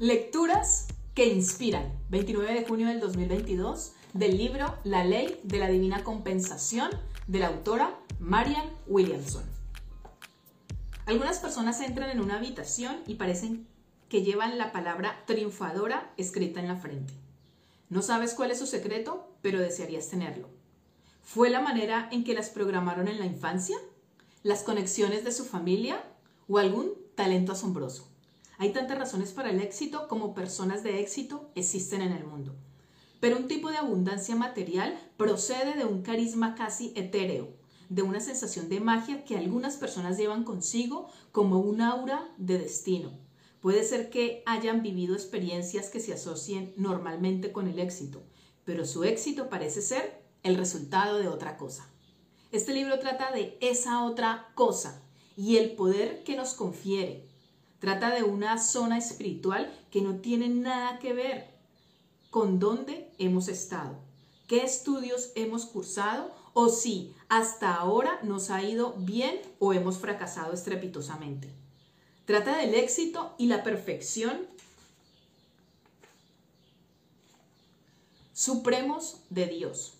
Lecturas que inspiran. 29 de junio del 2022 del libro La ley de la divina compensación de la autora Marian Williamson. Algunas personas entran en una habitación y parecen que llevan la palabra triunfadora escrita en la frente. No sabes cuál es su secreto, pero desearías tenerlo. ¿Fue la manera en que las programaron en la infancia? ¿Las conexiones de su familia? ¿O algún talento asombroso? Hay tantas razones para el éxito como personas de éxito existen en el mundo. Pero un tipo de abundancia material procede de un carisma casi etéreo, de una sensación de magia que algunas personas llevan consigo como un aura de destino. Puede ser que hayan vivido experiencias que se asocien normalmente con el éxito, pero su éxito parece ser el resultado de otra cosa. Este libro trata de esa otra cosa y el poder que nos confiere, Trata de una zona espiritual que no tiene nada que ver con dónde hemos estado, qué estudios hemos cursado o si hasta ahora nos ha ido bien o hemos fracasado estrepitosamente. Trata del éxito y la perfección supremos de Dios,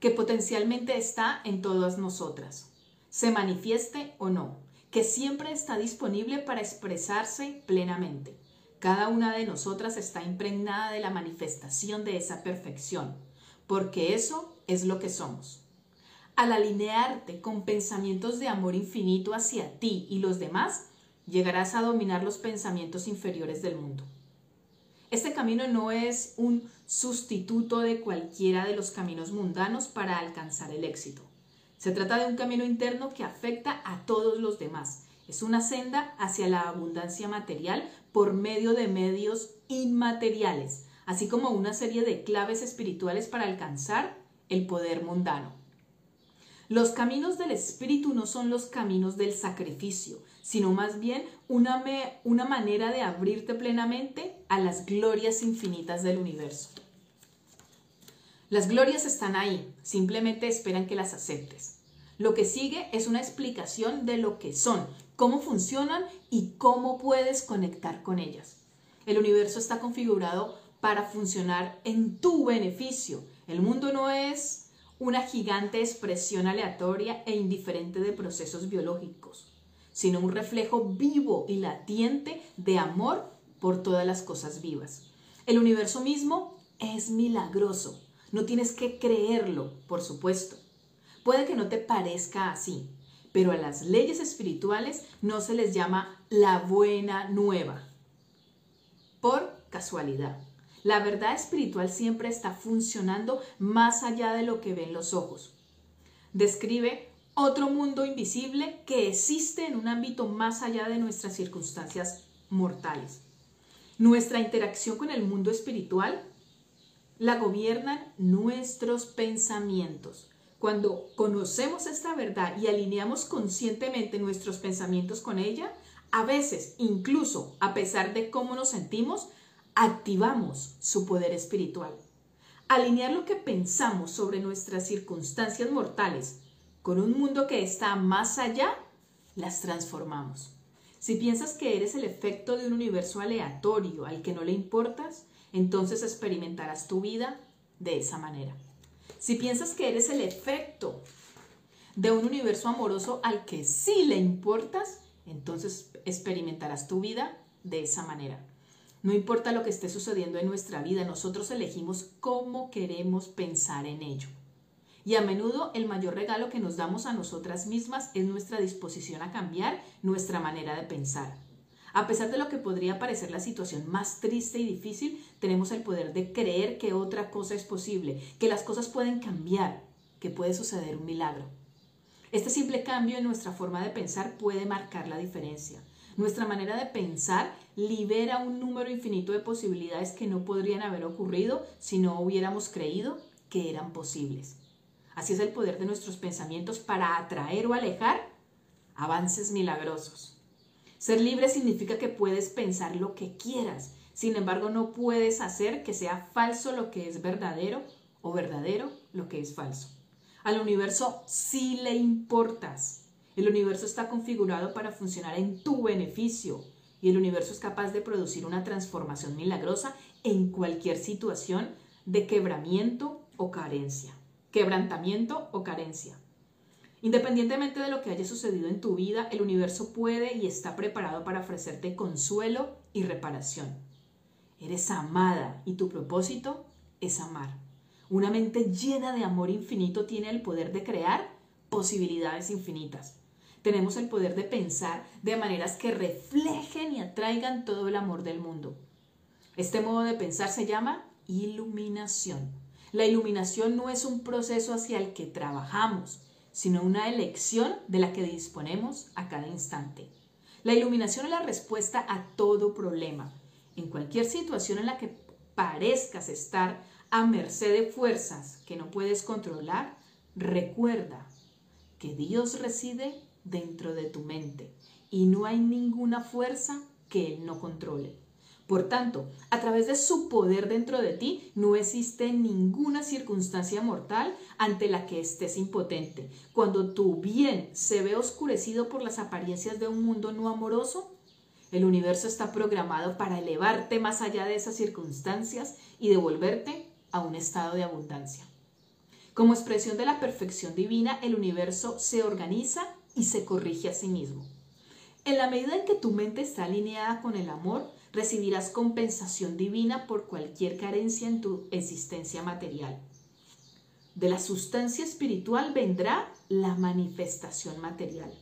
que potencialmente está en todas nosotras, se manifieste o no que siempre está disponible para expresarse plenamente. Cada una de nosotras está impregnada de la manifestación de esa perfección, porque eso es lo que somos. Al alinearte con pensamientos de amor infinito hacia ti y los demás, llegarás a dominar los pensamientos inferiores del mundo. Este camino no es un sustituto de cualquiera de los caminos mundanos para alcanzar el éxito. Se trata de un camino interno que afecta a todos los demás. Es una senda hacia la abundancia material por medio de medios inmateriales, así como una serie de claves espirituales para alcanzar el poder mundano. Los caminos del espíritu no son los caminos del sacrificio, sino más bien una, una manera de abrirte plenamente a las glorias infinitas del universo. Las glorias están ahí, simplemente esperan que las aceptes. Lo que sigue es una explicación de lo que son, cómo funcionan y cómo puedes conectar con ellas. El universo está configurado para funcionar en tu beneficio. El mundo no es una gigante expresión aleatoria e indiferente de procesos biológicos, sino un reflejo vivo y latiente de amor por todas las cosas vivas. El universo mismo es milagroso. No tienes que creerlo, por supuesto. Puede que no te parezca así, pero a las leyes espirituales no se les llama la buena nueva por casualidad. La verdad espiritual siempre está funcionando más allá de lo que ven los ojos. Describe otro mundo invisible que existe en un ámbito más allá de nuestras circunstancias mortales. Nuestra interacción con el mundo espiritual la gobiernan nuestros pensamientos. Cuando conocemos esta verdad y alineamos conscientemente nuestros pensamientos con ella, a veces, incluso a pesar de cómo nos sentimos, activamos su poder espiritual. Alinear lo que pensamos sobre nuestras circunstancias mortales con un mundo que está más allá, las transformamos. Si piensas que eres el efecto de un universo aleatorio al que no le importas, entonces experimentarás tu vida de esa manera. Si piensas que eres el efecto de un universo amoroso al que sí le importas, entonces experimentarás tu vida de esa manera. No importa lo que esté sucediendo en nuestra vida, nosotros elegimos cómo queremos pensar en ello. Y a menudo el mayor regalo que nos damos a nosotras mismas es nuestra disposición a cambiar nuestra manera de pensar. A pesar de lo que podría parecer la situación más triste y difícil, tenemos el poder de creer que otra cosa es posible, que las cosas pueden cambiar, que puede suceder un milagro. Este simple cambio en nuestra forma de pensar puede marcar la diferencia. Nuestra manera de pensar libera un número infinito de posibilidades que no podrían haber ocurrido si no hubiéramos creído que eran posibles. Así es el poder de nuestros pensamientos para atraer o alejar avances milagrosos. Ser libre significa que puedes pensar lo que quieras, sin embargo no puedes hacer que sea falso lo que es verdadero o verdadero lo que es falso. Al universo sí le importas. El universo está configurado para funcionar en tu beneficio y el universo es capaz de producir una transformación milagrosa en cualquier situación de quebramiento o carencia. Quebrantamiento o carencia. Independientemente de lo que haya sucedido en tu vida, el universo puede y está preparado para ofrecerte consuelo y reparación. Eres amada y tu propósito es amar. Una mente llena de amor infinito tiene el poder de crear posibilidades infinitas. Tenemos el poder de pensar de maneras que reflejen y atraigan todo el amor del mundo. Este modo de pensar se llama iluminación. La iluminación no es un proceso hacia el que trabajamos, sino una elección de la que disponemos a cada instante. La iluminación es la respuesta a todo problema. En cualquier situación en la que parezcas estar a merced de fuerzas que no puedes controlar, recuerda que Dios reside dentro de tu mente y no hay ninguna fuerza que Él no controle. Por tanto, a través de su poder dentro de ti, no existe ninguna circunstancia mortal ante la que estés impotente. Cuando tu bien se ve oscurecido por las apariencias de un mundo no amoroso, el universo está programado para elevarte más allá de esas circunstancias y devolverte a un estado de abundancia. Como expresión de la perfección divina, el universo se organiza y se corrige a sí mismo. En la medida en que tu mente está alineada con el amor, recibirás compensación divina por cualquier carencia en tu existencia material. De la sustancia espiritual vendrá la manifestación material.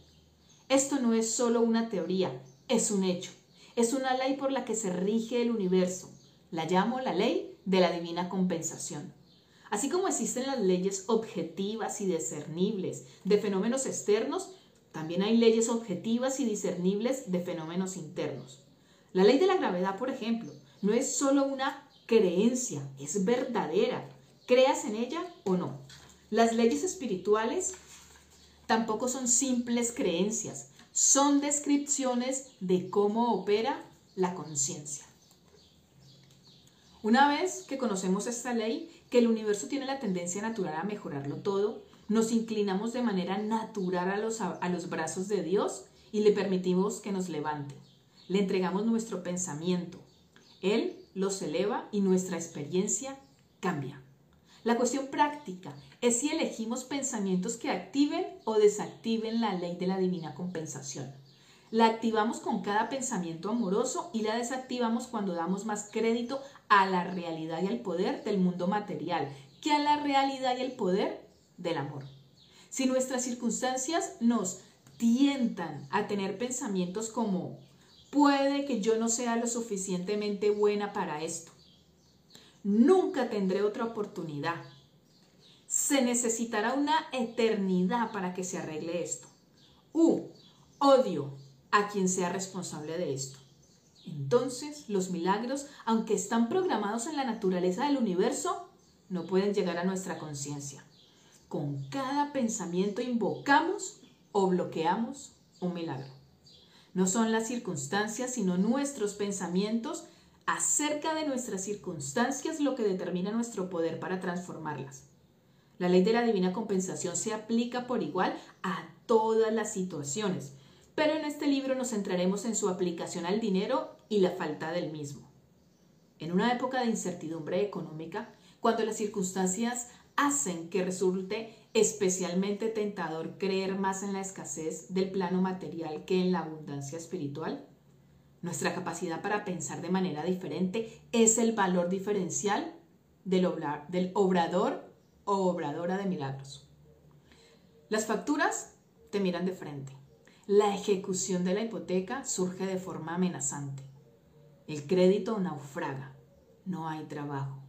Esto no es solo una teoría, es un hecho. Es una ley por la que se rige el universo. La llamo la ley de la divina compensación. Así como existen las leyes objetivas y discernibles de fenómenos externos, también hay leyes objetivas y discernibles de fenómenos internos. La ley de la gravedad, por ejemplo, no es solo una creencia, es verdadera, creas en ella o no. Las leyes espirituales tampoco son simples creencias, son descripciones de cómo opera la conciencia. Una vez que conocemos esta ley, que el universo tiene la tendencia natural a mejorarlo todo, nos inclinamos de manera natural a los, a los brazos de Dios y le permitimos que nos levante le entregamos nuestro pensamiento. Él los eleva y nuestra experiencia cambia. La cuestión práctica es si elegimos pensamientos que activen o desactiven la ley de la divina compensación. La activamos con cada pensamiento amoroso y la desactivamos cuando damos más crédito a la realidad y al poder del mundo material que a la realidad y el poder del amor. Si nuestras circunstancias nos tientan a tener pensamientos como Puede que yo no sea lo suficientemente buena para esto. Nunca tendré otra oportunidad. Se necesitará una eternidad para que se arregle esto. U. Odio a quien sea responsable de esto. Entonces, los milagros, aunque están programados en la naturaleza del universo, no pueden llegar a nuestra conciencia. Con cada pensamiento invocamos o bloqueamos un milagro. No son las circunstancias, sino nuestros pensamientos acerca de nuestras circunstancias lo que determina nuestro poder para transformarlas. La ley de la divina compensación se aplica por igual a todas las situaciones, pero en este libro nos centraremos en su aplicación al dinero y la falta del mismo. En una época de incertidumbre económica, cuando las circunstancias hacen que resulte especialmente tentador creer más en la escasez del plano material que en la abundancia espiritual? Nuestra capacidad para pensar de manera diferente es el valor diferencial del, obrador o obradora de milagros. Las facturas te miran de frente. La ejecución de la hipoteca surge de forma amenazante. El crédito naufraga. No hay trabajo.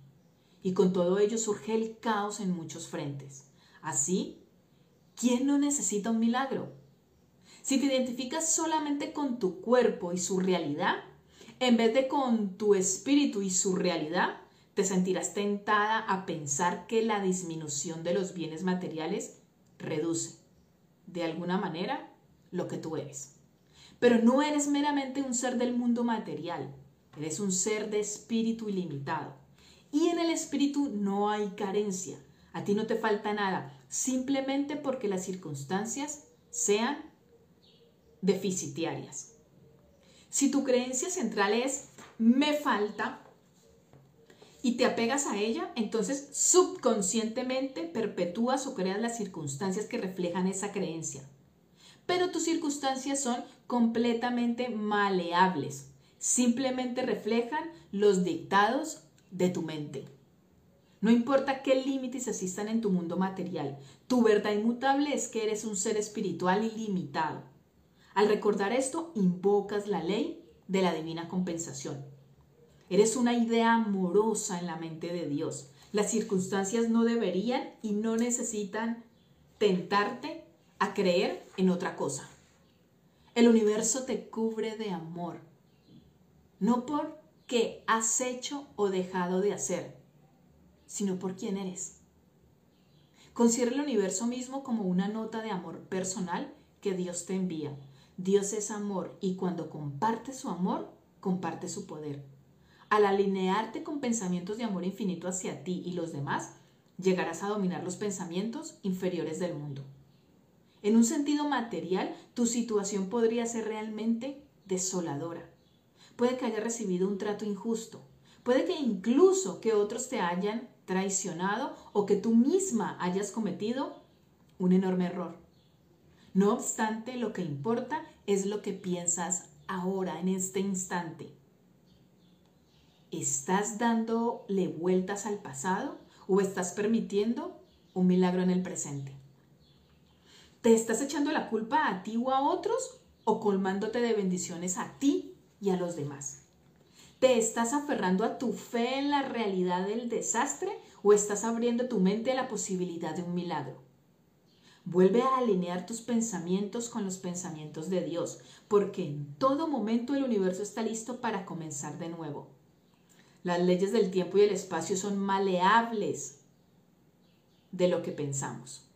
Y con todo ello surge el caos en muchos frentes. Así, ¿quién no necesita un milagro? Si te identificas solamente con tu cuerpo y su realidad, en vez de con tu espíritu y su realidad, te sentirás tentada a pensar que la disminución de los bienes materiales reduce, de alguna manera, lo que tú eres. Pero no eres meramente un ser del mundo material, eres un ser de espíritu ilimitado. Y en el espíritu no hay carencia, a ti no te falta nada, simplemente porque las circunstancias sean deficitarias. Si tu creencia central es me falta y te apegas a ella, entonces subconscientemente perpetúas o creas las circunstancias que reflejan esa creencia. Pero tus circunstancias son completamente maleables, simplemente reflejan los dictados de tu mente. No importa qué límites existan en tu mundo material, tu verdad inmutable es que eres un ser espiritual ilimitado. Al recordar esto, invocas la ley de la divina compensación. Eres una idea amorosa en la mente de Dios. Las circunstancias no deberían y no necesitan tentarte a creer en otra cosa. El universo te cubre de amor, no por qué has hecho o dejado de hacer, sino por quién eres. Considera el universo mismo como una nota de amor personal que Dios te envía. Dios es amor y cuando comparte su amor, comparte su poder. Al alinearte con pensamientos de amor infinito hacia ti y los demás, llegarás a dominar los pensamientos inferiores del mundo. En un sentido material, tu situación podría ser realmente desoladora. Puede que hayas recibido un trato injusto. Puede que incluso que otros te hayan traicionado o que tú misma hayas cometido un enorme error. No obstante, lo que importa es lo que piensas ahora, en este instante. ¿Estás dándole vueltas al pasado o estás permitiendo un milagro en el presente? ¿Te estás echando la culpa a ti o a otros o colmándote de bendiciones a ti y a los demás? ¿Te estás aferrando a tu fe en la realidad del desastre o estás abriendo tu mente a la posibilidad de un milagro? Vuelve a alinear tus pensamientos con los pensamientos de Dios, porque en todo momento el universo está listo para comenzar de nuevo. Las leyes del tiempo y el espacio son maleables de lo que pensamos.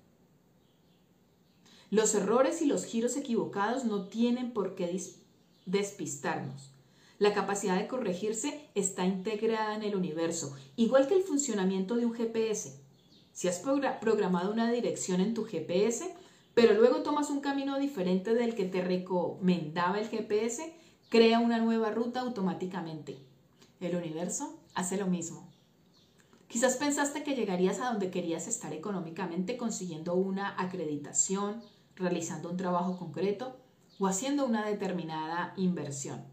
Los errores y los giros equivocados no tienen por qué despistarnos. La capacidad de corregirse está integrada en el universo, igual que el funcionamiento de un GPS. Si has programado una dirección en tu GPS, pero luego tomas un camino diferente del que te recomendaba el GPS, crea una nueva ruta automáticamente. El universo hace lo mismo. Quizás pensaste que llegarías a donde querías estar económicamente consiguiendo una acreditación, realizando un trabajo concreto o haciendo una determinada inversión.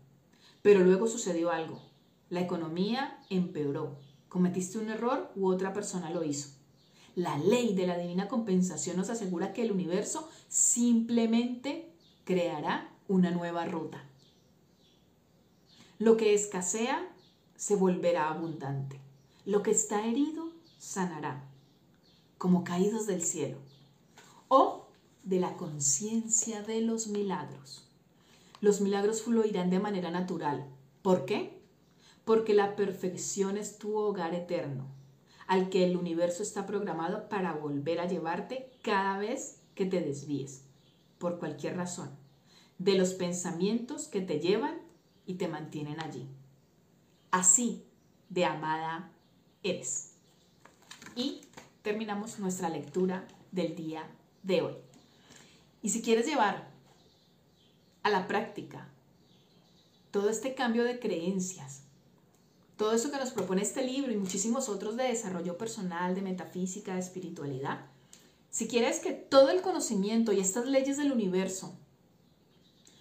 Pero luego sucedió algo. La economía empeoró. Cometiste un error u otra persona lo hizo. La ley de la divina compensación nos asegura que el universo simplemente creará una nueva ruta. Lo que escasea se volverá abundante. Lo que está herido sanará, como caídos del cielo, o de la conciencia de los milagros. Los milagros fluirán de manera natural. ¿Por qué? Porque la perfección es tu hogar eterno, al que el universo está programado para volver a llevarte cada vez que te desvíes, por cualquier razón, de los pensamientos que te llevan y te mantienen allí. Así de amada eres. Y terminamos nuestra lectura del día de hoy. Y si quieres llevar a la práctica todo este cambio de creencias, todo eso que nos propone este libro y muchísimos otros de desarrollo personal, de metafísica, de espiritualidad, si quieres que todo el conocimiento y estas leyes del universo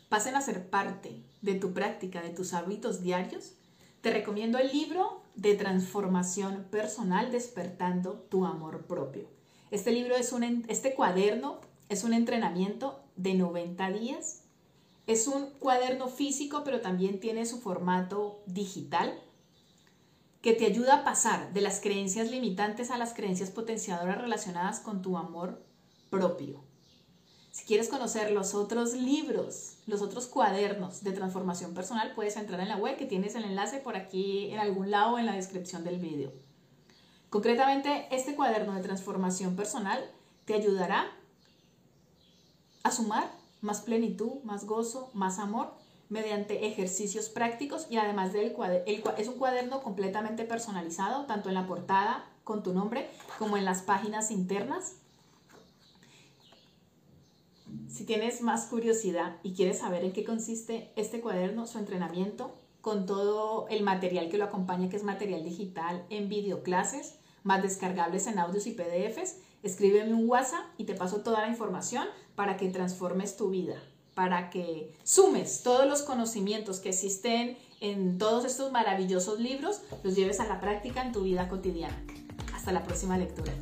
pasen a ser parte de tu práctica, de tus hábitos diarios, te recomiendo el libro de transformación personal despertando tu amor propio. Este libro es un este cuaderno es un entrenamiento de 90 días. Es un cuaderno físico, pero también tiene su formato digital que te ayuda a pasar de las creencias limitantes a las creencias potenciadoras relacionadas con tu amor propio. Si quieres conocer los otros libros, los otros cuadernos de transformación personal, puedes entrar en la web que tienes el enlace por aquí en algún lado en la descripción del vídeo. Concretamente, este cuaderno de transformación personal te ayudará a sumar más plenitud, más gozo, más amor mediante ejercicios prácticos y además del cuaderno, es un cuaderno completamente personalizado, tanto en la portada con tu nombre como en las páginas internas. Si tienes más curiosidad y quieres saber en qué consiste este cuaderno, su entrenamiento, con todo el material que lo acompaña, que es material digital en videoclases, más descargables en audios y PDFs, escríbeme un WhatsApp y te paso toda la información para que transformes tu vida, para que sumes todos los conocimientos que existen en todos estos maravillosos libros, los lleves a la práctica en tu vida cotidiana. Hasta la próxima lectura.